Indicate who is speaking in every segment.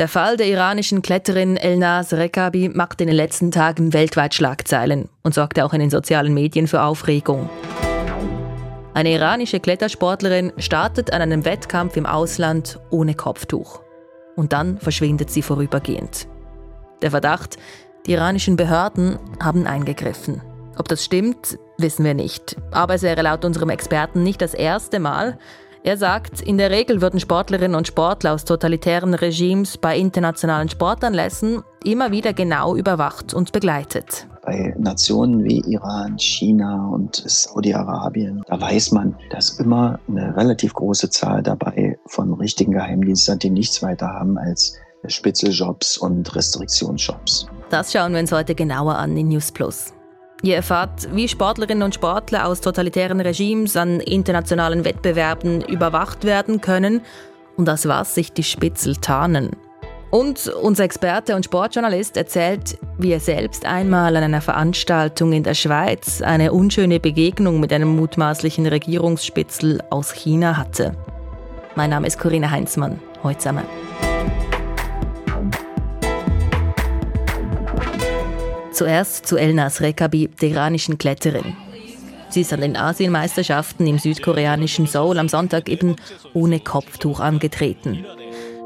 Speaker 1: Der Fall der iranischen Kletterin Elnaz Rekabi macht in den letzten Tagen weltweit Schlagzeilen und sorgte auch in den sozialen Medien für Aufregung. Eine iranische Klettersportlerin startet an einem Wettkampf im Ausland ohne Kopftuch. Und dann verschwindet sie vorübergehend. Der Verdacht, die iranischen Behörden haben eingegriffen. Ob das stimmt, wissen wir nicht. Aber es wäre laut unserem Experten nicht das erste Mal, er sagt, in der Regel würden Sportlerinnen und Sportler aus totalitären Regimes bei internationalen Sportanlässen immer wieder genau überwacht und begleitet.
Speaker 2: Bei Nationen wie Iran, China und Saudi-Arabien, da weiß man, dass immer eine relativ große Zahl dabei von richtigen Geheimdiensten, die nichts weiter haben als Spitzeljobs und Restriktionsjobs.
Speaker 1: Das schauen wir uns heute genauer an in News Plus. Ihr erfahrt, wie Sportlerinnen und Sportler aus totalitären Regimes an internationalen Wettbewerben überwacht werden können und aus was sich die Spitzel tarnen. Und unser Experte und Sportjournalist erzählt, wie er selbst einmal an einer Veranstaltung in der Schweiz eine unschöne Begegnung mit einem mutmaßlichen Regierungsspitzel aus China hatte. Mein Name ist Corinna Heinzmann. Heute zusammen. Zuerst zu Elnas Rekabi, der iranischen Kletterin. Sie ist an den Asienmeisterschaften im südkoreanischen Seoul am Sonntag eben ohne Kopftuch angetreten.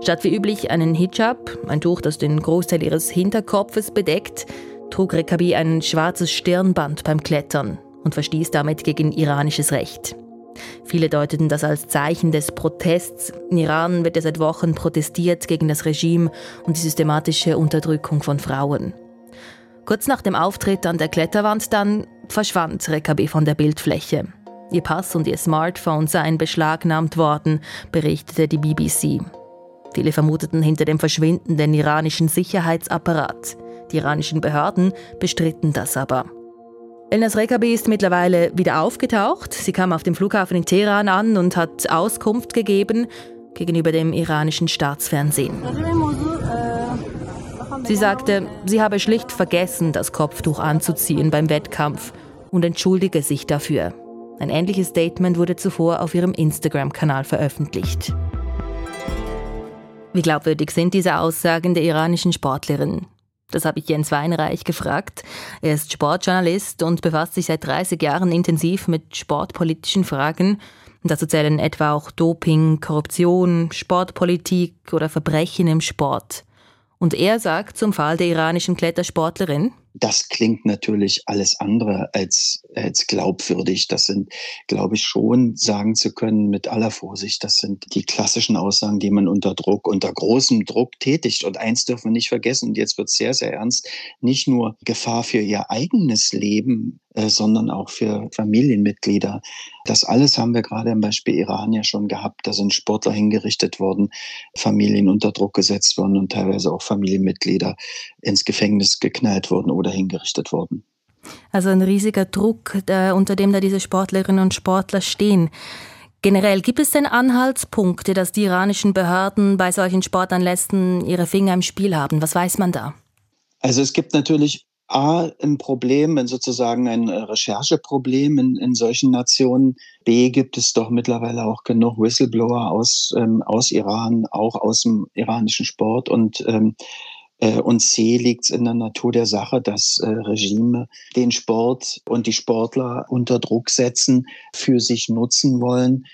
Speaker 1: Statt wie üblich einen Hijab, ein Tuch, das den Großteil ihres Hinterkopfes bedeckt, trug Rekabi ein schwarzes Stirnband beim Klettern und verstieß damit gegen iranisches Recht. Viele deuteten das als Zeichen des Protests. In Iran wird ja seit Wochen protestiert gegen das Regime und die systematische Unterdrückung von Frauen. Kurz nach dem Auftritt an der Kletterwand dann verschwand Rekabi von der Bildfläche. Ihr Pass und ihr Smartphone seien beschlagnahmt worden, berichtete die BBC. Viele vermuteten hinter dem Verschwinden den iranischen Sicherheitsapparat. Die iranischen Behörden bestritten das aber. Elnas Rekabi ist mittlerweile wieder aufgetaucht. Sie kam auf dem Flughafen in Teheran an und hat Auskunft gegeben gegenüber dem iranischen Staatsfernsehen. Sie sagte, sie habe schlicht vergessen, das Kopftuch anzuziehen beim Wettkampf und entschuldige sich dafür. Ein ähnliches Statement wurde zuvor auf ihrem Instagram-Kanal veröffentlicht. Wie glaubwürdig sind diese Aussagen der iranischen Sportlerin? Das habe ich Jens Weinreich gefragt. Er ist Sportjournalist und befasst sich seit 30 Jahren intensiv mit sportpolitischen Fragen. Dazu zählen etwa auch Doping, Korruption, Sportpolitik oder Verbrechen im Sport. Und er sagt zum Fall der iranischen Klettersportlerin,
Speaker 2: das klingt natürlich alles andere als, als glaubwürdig. Das sind, glaube ich, schon sagen zu können mit aller Vorsicht, das sind die klassischen Aussagen, die man unter Druck, unter großem Druck tätigt. Und eins dürfen wir nicht vergessen, und jetzt wird es sehr, sehr ernst, nicht nur Gefahr für ihr eigenes Leben, sondern auch für Familienmitglieder. Das alles haben wir gerade im Beispiel Iran ja schon gehabt. Da sind Sportler hingerichtet worden, Familien unter Druck gesetzt worden und teilweise auch Familienmitglieder ins Gefängnis geknallt worden oder hingerichtet worden.
Speaker 1: Also ein riesiger Druck, der, unter dem da diese Sportlerinnen und Sportler stehen. Generell gibt es denn Anhaltspunkte, dass die iranischen Behörden bei solchen Sportanlässen ihre Finger im Spiel haben? Was weiß man da?
Speaker 2: Also es gibt natürlich A, ein Problem, sozusagen ein äh, Rechercheproblem in, in solchen Nationen. B, gibt es doch mittlerweile auch genug Whistleblower aus, ähm, aus Iran, auch aus dem iranischen Sport. Und, ähm, äh, und C, liegt es in der Natur der Sache, dass äh, Regime den Sport und die Sportler unter Druck setzen, für sich nutzen wollen.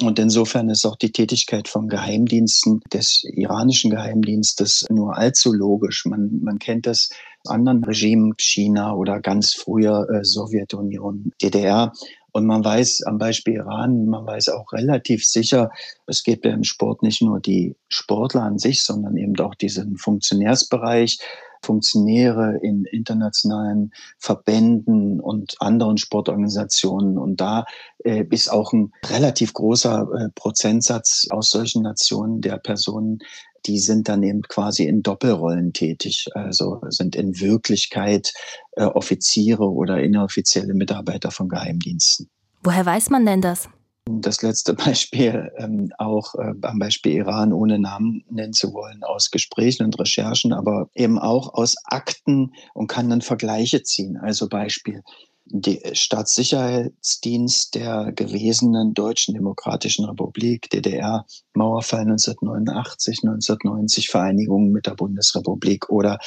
Speaker 2: Und insofern ist auch die Tätigkeit von Geheimdiensten, des iranischen Geheimdienstes, nur allzu logisch. Man, man kennt das anderen Regimen, China oder ganz früher äh, Sowjetunion, DDR. Und man weiß am Beispiel Iran, man weiß auch relativ sicher, es geht ja im Sport nicht nur die Sportler an sich, sondern eben auch diesen Funktionärsbereich, Funktionäre in internationalen Verbänden und anderen Sportorganisationen. Und da äh, ist auch ein relativ großer äh, Prozentsatz aus solchen Nationen der Personen, die sind dann eben quasi in Doppelrollen tätig, also sind in Wirklichkeit äh, Offiziere oder inoffizielle Mitarbeiter von Geheimdiensten.
Speaker 1: Woher weiß man denn das?
Speaker 2: Das letzte Beispiel ähm, auch äh, am Beispiel Iran, ohne Namen nennen zu wollen, aus Gesprächen und Recherchen, aber eben auch aus Akten und kann dann Vergleiche ziehen. Also Beispiel, der Staatssicherheitsdienst der gewesenen Deutschen Demokratischen Republik, DDR, Mauerfall 1989, 1990, Vereinigung mit der Bundesrepublik oder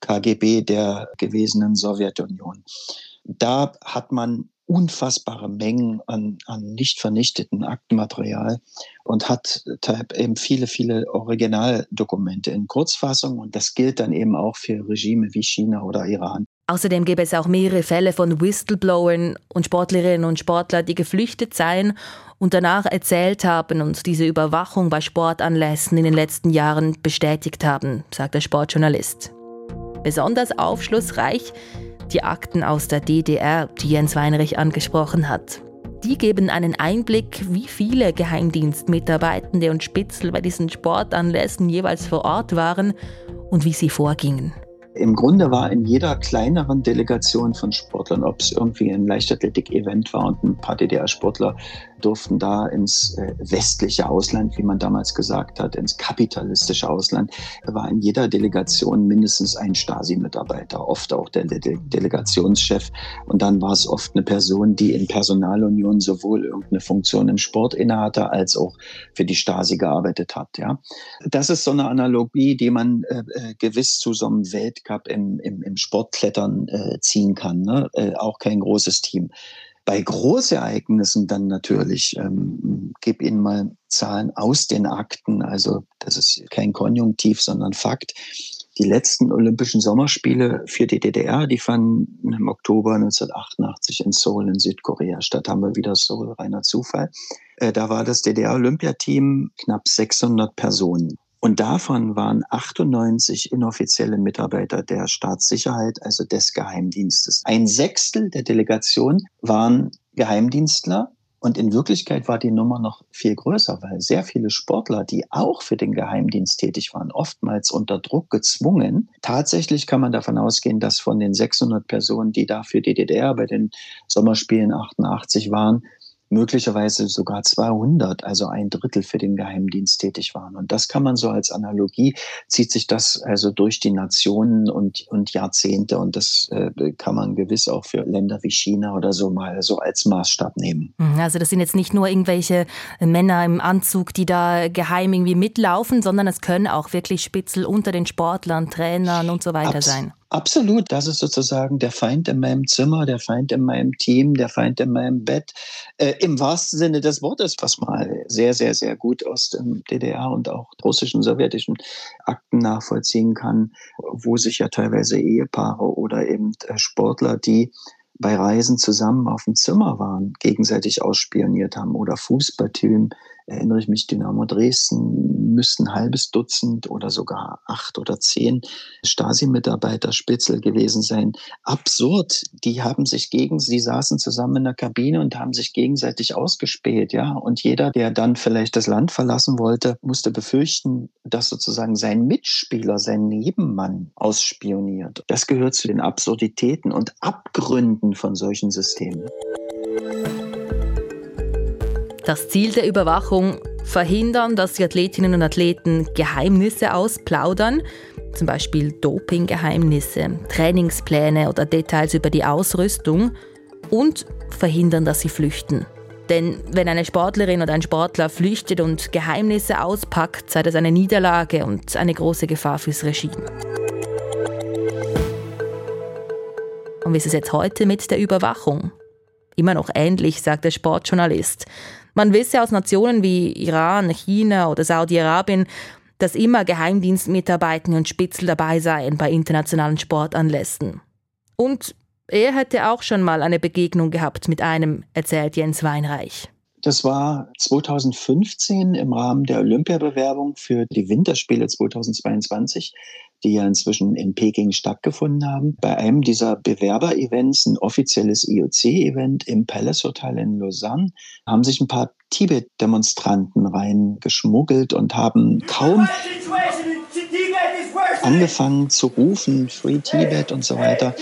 Speaker 2: KGB der gewesenen Sowjetunion. Da hat man unfassbare Mengen an, an nicht vernichteten Aktenmaterial und hat eben viele, viele Originaldokumente in Kurzfassung. Und das gilt dann eben auch für Regime wie China oder Iran.
Speaker 1: Außerdem gäbe es auch mehrere Fälle von Whistleblowern und Sportlerinnen und Sportler, die geflüchtet seien und danach erzählt haben und diese Überwachung bei Sportanlässen in den letzten Jahren bestätigt haben, sagt der Sportjournalist. Besonders aufschlussreich die Akten aus der DDR, die Jens Weinrich angesprochen hat. Die geben einen Einblick, wie viele Geheimdienstmitarbeitende und Spitzel bei diesen Sportanlässen jeweils vor Ort waren und wie sie vorgingen.
Speaker 2: Im Grunde war in jeder kleineren Delegation von Sportlern, ob es irgendwie ein Leichtathletik-Event war und ein paar DDR-Sportler durften da ins äh, westliche Ausland, wie man damals gesagt hat, ins kapitalistische Ausland, war in jeder Delegation mindestens ein Stasi-Mitarbeiter, oft auch der De Delegationschef. Und dann war es oft eine Person, die in Personalunion sowohl irgendeine Funktion im Sport innehatte, als auch für die Stasi gearbeitet hat. Ja. Das ist so eine Analogie, die man äh, äh gewiss zu so einem Weltcup im, im, im Sportklettern äh, ziehen kann. Ne? Äh, auch kein großes Team. Bei Großereignissen dann natürlich, ähm, gebe Ihnen mal Zahlen aus den Akten, also das ist kein Konjunktiv, sondern Fakt. Die letzten Olympischen Sommerspiele für die DDR, die fanden im Oktober 1988 in Seoul in Südkorea statt. Haben wir wieder Seoul, reiner Zufall. Äh, da war das DDR-Olympiateam knapp 600 Personen. Und davon waren 98 inoffizielle Mitarbeiter der Staatssicherheit, also des Geheimdienstes. Ein Sechstel der Delegation waren Geheimdienstler. Und in Wirklichkeit war die Nummer noch viel größer, weil sehr viele Sportler, die auch für den Geheimdienst tätig waren, oftmals unter Druck gezwungen. Tatsächlich kann man davon ausgehen, dass von den 600 Personen, die da für die DDR bei den Sommerspielen 88 waren, möglicherweise sogar 200, also ein Drittel für den Geheimdienst tätig waren. Und das kann man so als Analogie, zieht sich das also durch die Nationen und, und Jahrzehnte. Und das äh, kann man gewiss auch für Länder wie China oder so mal so als Maßstab nehmen.
Speaker 1: Mhm, also das sind jetzt nicht nur irgendwelche Männer im Anzug, die da geheim irgendwie mitlaufen, sondern es können auch wirklich Spitzel unter den Sportlern, Trainern und so weiter Abs sein.
Speaker 2: Absolut, das ist sozusagen der Feind in meinem Zimmer, der Feind in meinem Team, der Feind in meinem Bett. Äh, Im wahrsten Sinne des Wortes, was man sehr, sehr, sehr gut aus dem DDR und auch russischen, sowjetischen Akten nachvollziehen kann, wo sich ja teilweise Ehepaare oder eben äh, Sportler, die bei Reisen zusammen auf dem Zimmer waren, gegenseitig ausspioniert haben oder Fußballteam erinnere ich mich, Dynamo Dresden müssten ein halbes Dutzend oder sogar acht oder zehn Stasi-Mitarbeiter Spitzel gewesen sein. Absurd. Die haben sich gegen, sie saßen zusammen in der Kabine und haben sich gegenseitig ausgespäht, ja. Und jeder, der dann vielleicht das Land verlassen wollte, musste befürchten, dass sozusagen sein Mitspieler, sein Nebenmann ausspioniert. Das gehört zu den Absurditäten und Abgründen von solchen Systemen.
Speaker 1: Das Ziel der Überwachung verhindern, dass die Athletinnen und Athleten Geheimnisse ausplaudern, zum Beispiel Dopinggeheimnisse, Trainingspläne oder Details über die Ausrüstung und verhindern, dass sie flüchten. Denn wenn eine Sportlerin oder ein Sportler flüchtet und Geheimnisse auspackt, sei das eine Niederlage und eine große Gefahr fürs Regime. Und wie ist es jetzt heute mit der Überwachung? Immer noch ähnlich, sagt der Sportjournalist. Man wisse aus Nationen wie Iran, China oder Saudi-Arabien, dass immer Geheimdienstmitarbeiter und Spitzel dabei seien bei internationalen Sportanlässen. Und er hätte auch schon mal eine Begegnung gehabt mit einem, erzählt Jens Weinreich.
Speaker 2: Das war 2015 im Rahmen der Olympiabewerbung für die Winterspiele 2022 die ja inzwischen in Peking stattgefunden haben. Bei einem dieser Bewerber-Events, ein offizielles IOC-Event im Palace Hotel in Lausanne, haben sich ein paar Tibet-Demonstranten reingeschmuggelt und haben kaum angefangen zu rufen, Free Tibet und so weiter.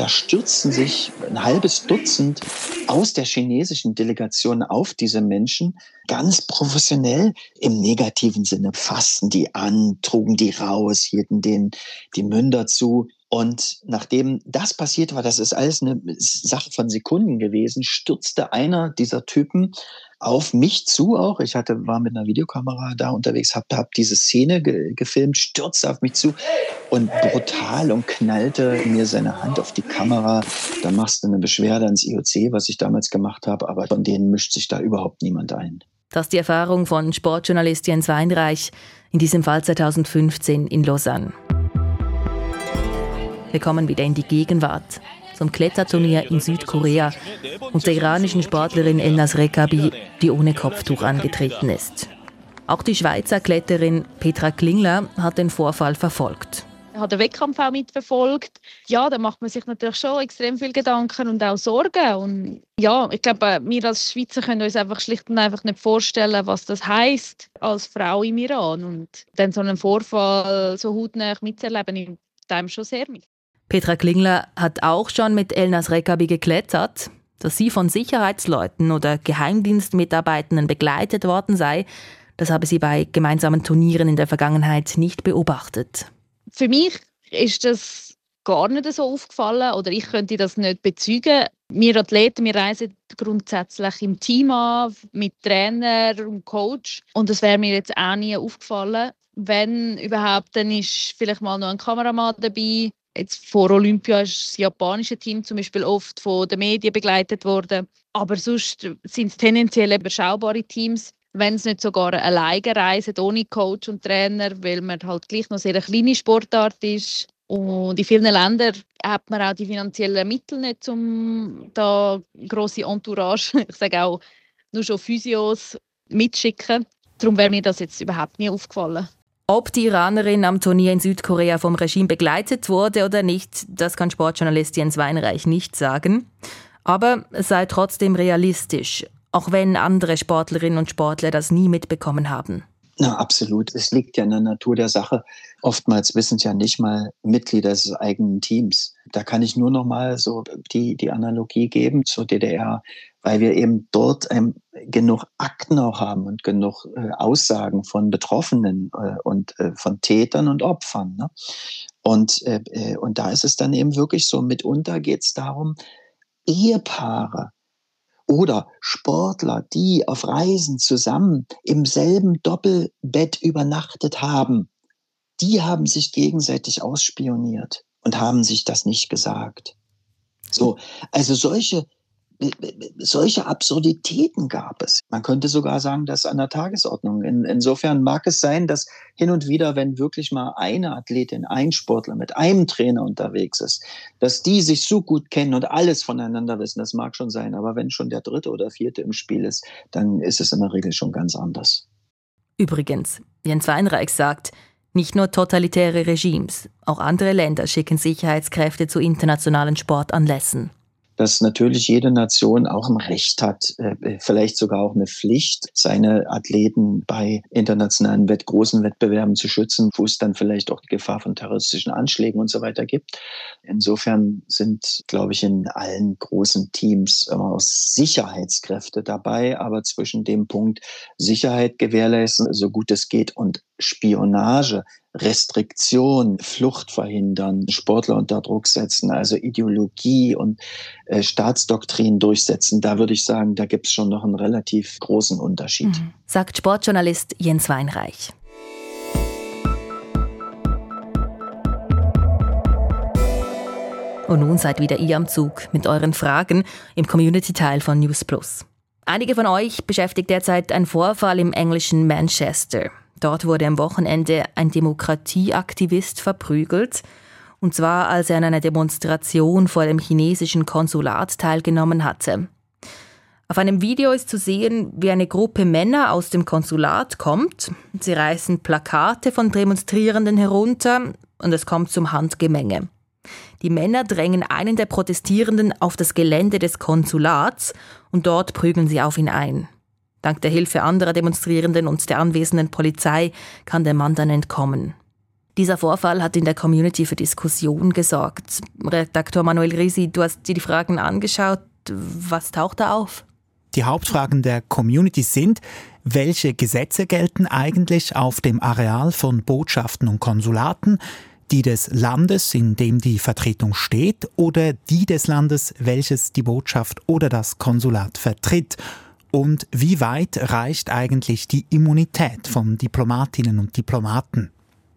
Speaker 2: Da stürzten sich ein halbes Dutzend aus der chinesischen Delegation auf diese Menschen, ganz professionell im negativen Sinne, fassten die an, trugen die raus, hielten denen die Münder zu. Und nachdem das passiert war, das ist alles eine Sache von Sekunden gewesen, stürzte einer dieser Typen auf mich zu auch. Ich hatte, war mit einer Videokamera da unterwegs, habe hab diese Szene ge gefilmt, stürzte auf mich zu und brutal und knallte mir seine Hand auf die Kamera. Da machst du eine Beschwerde ans IOC, was ich damals gemacht habe, aber von denen mischt sich da überhaupt niemand ein.
Speaker 1: Das ist die Erfahrung von Sportjournalist Jens Weinreich, in diesem Fall 2015 in Lausanne. Wir kommen wieder in die Gegenwart. Zum Kletterturnier in Südkorea und der iranischen Sportlerin Elnaz Rekabi, die ohne Kopftuch angetreten ist. Auch die Schweizer Kletterin Petra Klingler hat den Vorfall verfolgt.
Speaker 3: Ich habe den Wettkampf auch mitverfolgt. Ja, da macht man sich natürlich schon extrem viel Gedanken und auch Sorgen. Und ja, ich glaube, wir als Schweizer können uns einfach schlicht und einfach nicht vorstellen, was das heißt als Frau im Iran. Und dann so einen Vorfall so hautnah mitzuerleben, nimmt einem schon sehr mit.
Speaker 1: Petra Klingler hat auch schon mit Elnas Rekabi geklettert. Dass sie von Sicherheitsleuten oder Geheimdienstmitarbeitenden begleitet worden sei, das habe sie bei gemeinsamen Turnieren in der Vergangenheit nicht beobachtet.
Speaker 3: Für mich ist das gar nicht so aufgefallen oder ich könnte das nicht bezeugen. Wir Athleten, wir reisen grundsätzlich im Team an, mit Trainer und Coach und das wäre mir jetzt auch nie aufgefallen. Wenn überhaupt, dann ist vielleicht mal noch ein Kameramann dabei Jetzt vor Olympia ist das japanische Team zum Beispiel oft von den Medien begleitet worden. Aber sonst sind es tendenziell überschaubare Teams, wenn es nicht sogar alleine reisen, ohne Coach und Trainer, weil man halt gleich noch sehr eine kleine Sportart ist. Und in vielen Ländern hat man auch die finanziellen Mittel nicht, um da große Entourage, ich sage auch nur schon Physios mitschicken. Darum wäre mir das jetzt überhaupt nie aufgefallen.
Speaker 1: Ob die Iranerin am Turnier in Südkorea vom Regime begleitet wurde oder nicht, das kann Sportjournalist Jens Weinreich nicht sagen. Aber es sei trotzdem realistisch, auch wenn andere Sportlerinnen und Sportler das nie mitbekommen haben.
Speaker 2: Na, absolut. Es liegt ja in der Natur der Sache. Oftmals wissen es ja nicht mal Mitglieder des eigenen Teams. Da kann ich nur noch mal so die, die Analogie geben zur DDR weil wir eben dort ähm, genug Akten auch haben und genug äh, Aussagen von Betroffenen äh, und äh, von Tätern und Opfern. Ne? Und, und da ist es dann eben wirklich so, mitunter geht es darum, Ehepaare oder Sportler, die auf Reisen zusammen im selben Doppelbett übernachtet haben, die haben sich gegenseitig ausspioniert und haben sich das nicht gesagt. So, also solche solche Absurditäten gab es. Man könnte sogar sagen, das an der Tagesordnung. In, insofern mag es sein, dass hin und wieder, wenn wirklich mal eine Athletin, ein Sportler mit einem Trainer unterwegs ist, dass die sich so gut kennen und alles voneinander wissen, das mag schon sein. Aber wenn schon der dritte oder vierte im Spiel ist, dann ist es in der Regel schon ganz anders.
Speaker 1: Übrigens, Jens Weinreich sagt, nicht nur totalitäre Regimes, auch andere Länder schicken Sicherheitskräfte zu internationalen Sportanlässen
Speaker 2: dass natürlich jede Nation auch ein Recht hat, äh, vielleicht sogar auch eine Pflicht, seine Athleten bei internationalen Wett großen Wettbewerben zu schützen, wo es dann vielleicht auch die Gefahr von terroristischen Anschlägen und so weiter gibt. Insofern sind, glaube ich, in allen großen Teams immer auch Sicherheitskräfte dabei, aber zwischen dem Punkt Sicherheit gewährleisten, so gut es geht, und Spionage Restriktion, Flucht verhindern, Sportler unter Druck setzen, also Ideologie und äh, Staatsdoktrin durchsetzen, da würde ich sagen, da gibt es schon noch einen relativ großen Unterschied. Mhm.
Speaker 1: Sagt Sportjournalist Jens Weinreich. Und nun seid wieder ihr am Zug mit euren Fragen im Community-Teil von News Plus. Einige von euch beschäftigt derzeit ein Vorfall im englischen Manchester. Dort wurde am Wochenende ein Demokratieaktivist verprügelt, und zwar als er an einer Demonstration vor dem chinesischen Konsulat teilgenommen hatte. Auf einem Video ist zu sehen, wie eine Gruppe Männer aus dem Konsulat kommt. Sie reißen Plakate von Demonstrierenden herunter und es kommt zum Handgemenge. Die Männer drängen einen der Protestierenden auf das Gelände des Konsulats und dort prügeln sie auf ihn ein. Dank der Hilfe anderer Demonstrierenden und der anwesenden Polizei kann der Mann dann entkommen. Dieser Vorfall hat in der Community für Diskussion gesorgt. Redaktor Manuel Risi, du hast dir die Fragen angeschaut. Was taucht da auf?
Speaker 4: Die Hauptfragen der Community sind, welche Gesetze gelten eigentlich auf dem Areal von Botschaften und Konsulaten? Die des Landes, in dem die Vertretung steht, oder die des Landes, welches die Botschaft oder das Konsulat vertritt? Und wie weit reicht eigentlich die Immunität von Diplomatinnen und Diplomaten?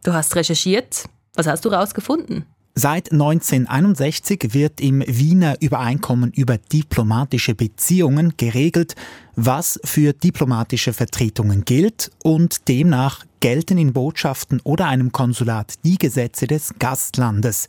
Speaker 1: Du hast recherchiert. Was hast du herausgefunden?
Speaker 4: Seit 1961 wird im Wiener Übereinkommen über diplomatische Beziehungen geregelt, was für diplomatische Vertretungen gilt und demnach gelten in Botschaften oder einem Konsulat die Gesetze des Gastlandes.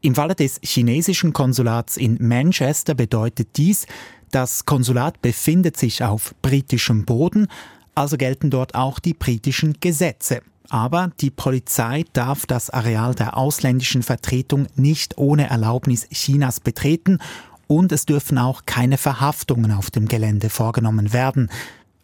Speaker 4: Im Falle des chinesischen Konsulats in Manchester bedeutet dies, das Konsulat befindet sich auf britischem Boden, also gelten dort auch die britischen Gesetze. Aber die Polizei darf das Areal der ausländischen Vertretung nicht ohne Erlaubnis Chinas betreten und es dürfen auch keine Verhaftungen auf dem Gelände vorgenommen werden.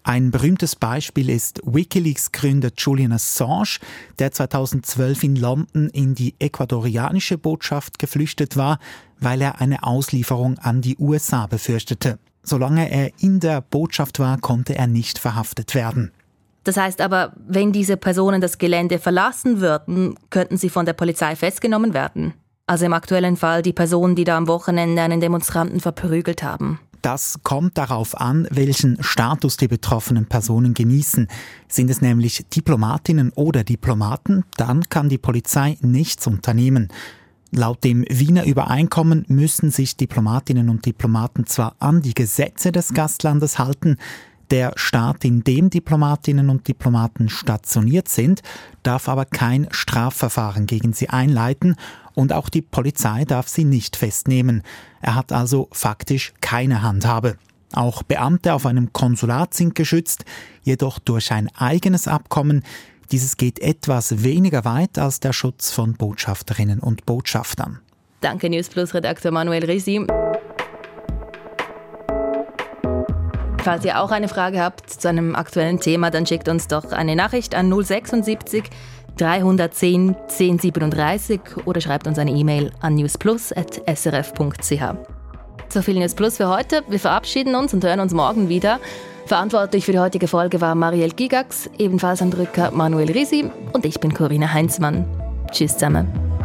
Speaker 4: Ein berühmtes Beispiel ist Wikileaks-Gründer Julian Assange, der 2012 in London in die ecuadorianische Botschaft geflüchtet war, weil er eine Auslieferung an die USA befürchtete. Solange er in der Botschaft war, konnte er nicht verhaftet werden.
Speaker 1: Das heißt aber, wenn diese Personen das Gelände verlassen würden, könnten sie von der Polizei festgenommen werden. Also im aktuellen Fall die Personen, die da am Wochenende einen Demonstranten verprügelt haben.
Speaker 4: Das kommt darauf an, welchen Status die betroffenen Personen genießen. Sind es nämlich Diplomatinnen oder Diplomaten, dann kann die Polizei nichts unternehmen. Laut dem Wiener Übereinkommen müssen sich Diplomatinnen und Diplomaten zwar an die Gesetze des Gastlandes halten, der Staat, in dem Diplomatinnen und Diplomaten stationiert sind, darf aber kein Strafverfahren gegen sie einleiten und auch die Polizei darf sie nicht festnehmen. Er hat also faktisch keine Handhabe. Auch Beamte auf einem Konsulat sind geschützt, jedoch durch ein eigenes Abkommen. Dieses geht etwas weniger weit als der Schutz von Botschafterinnen und Botschaftern.
Speaker 1: Danke News Plus Redakteur Manuel Risi. Falls ihr auch eine Frage habt zu einem aktuellen Thema, dann schickt uns doch eine Nachricht an 076 310 1037 oder schreibt uns eine E-Mail an newsplus.srf.ch. So viel News Plus für heute. Wir verabschieden uns und hören uns morgen wieder. Verantwortlich für die heutige Folge war Marielle Gigax, ebenfalls am Drücker Manuel Risi und ich bin Corinna Heinzmann. Tschüss zusammen.